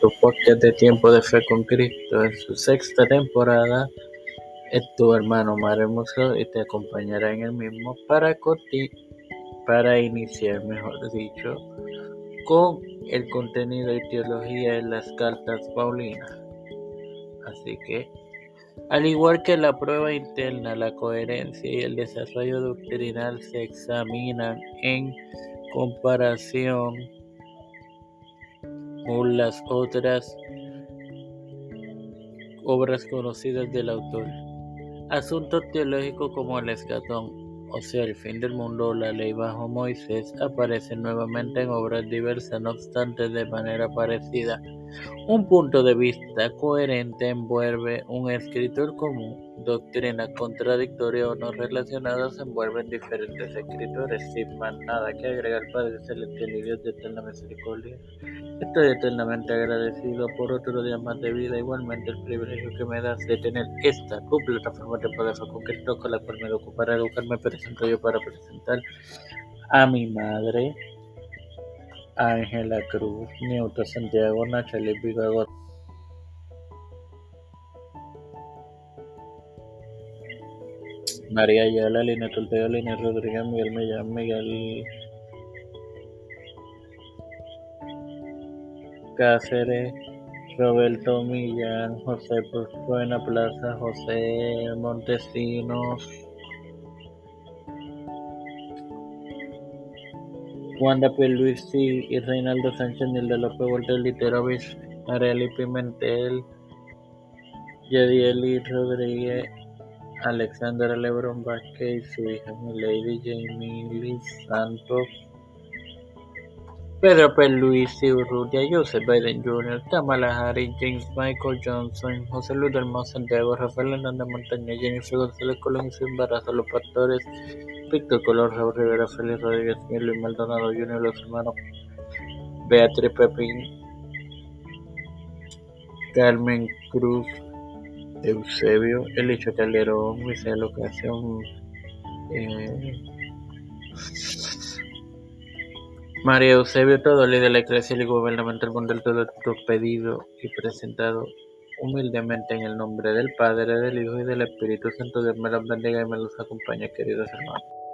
tu podcast de Tiempo de Fe con Cristo. En su sexta temporada es tu hermano Mar Hermoso y te acompañará en el mismo para, para iniciar, mejor dicho, con el contenido y teología en las cartas Paulinas. Así que, al igual que la prueba interna, la coherencia y el desarrollo doctrinal se examinan en comparación las otras obras conocidas del autor. Asuntos teológicos como el escatón, o sea, el fin del mundo o la ley bajo Moisés, aparecen nuevamente en obras diversas, no obstante de manera parecida. Un punto de vista coherente envuelve un escritor común. Doctrinas contradictorias o no relacionadas envuelven diferentes escritores. Sin más nada que agregar, Padre Celestial y Dios de eterna misericordia. Estoy eternamente agradecido por otro día más de vida, igualmente el privilegio que me das de tener esta plataforma de poder con Cristo, con la cual me ocupo para educarme, presento yo para presentar a mi madre, Ángela Cruz, Nieto Santiago, Nachali Vigago. María Ayala, Lina Tulteo, Lina Rodríguez, Miguel Millán, Miguel Cáceres, Roberto Millán, José Buena Plaza, José Montesinos, Wanda Pierluisi y Reinaldo Sánchez, Nilda López, Walter Literovich, Areli Pimentel, Yadieli Rodríguez, Alexandra Lebron Vázquez y su hija Milady Jamie Santos, Pedro Pierluisi Urrutia, Joseph Biden Jr., Kamala Harris, James Michael Johnson, José Luis del Santiago, Rafael Hernández Montaña, Jennifer González Colón y su embarazo, los pastores, Víctor Color, Raúl Rivera, Félix Rodríguez, Luis Maldonado Jr., los hermanos Beatriz Pepín, Carmen Cruz, Eusebio, Elicho Calderón, Misael Ocasión, eh, María Eusebio Todoli de la Iglesia y Gubernamental Mundial todo esto pedido y presentado humildemente en el nombre del Padre, del Hijo y del Espíritu Santo. Dios me los bendiga y me los acompañe, queridos hermanos.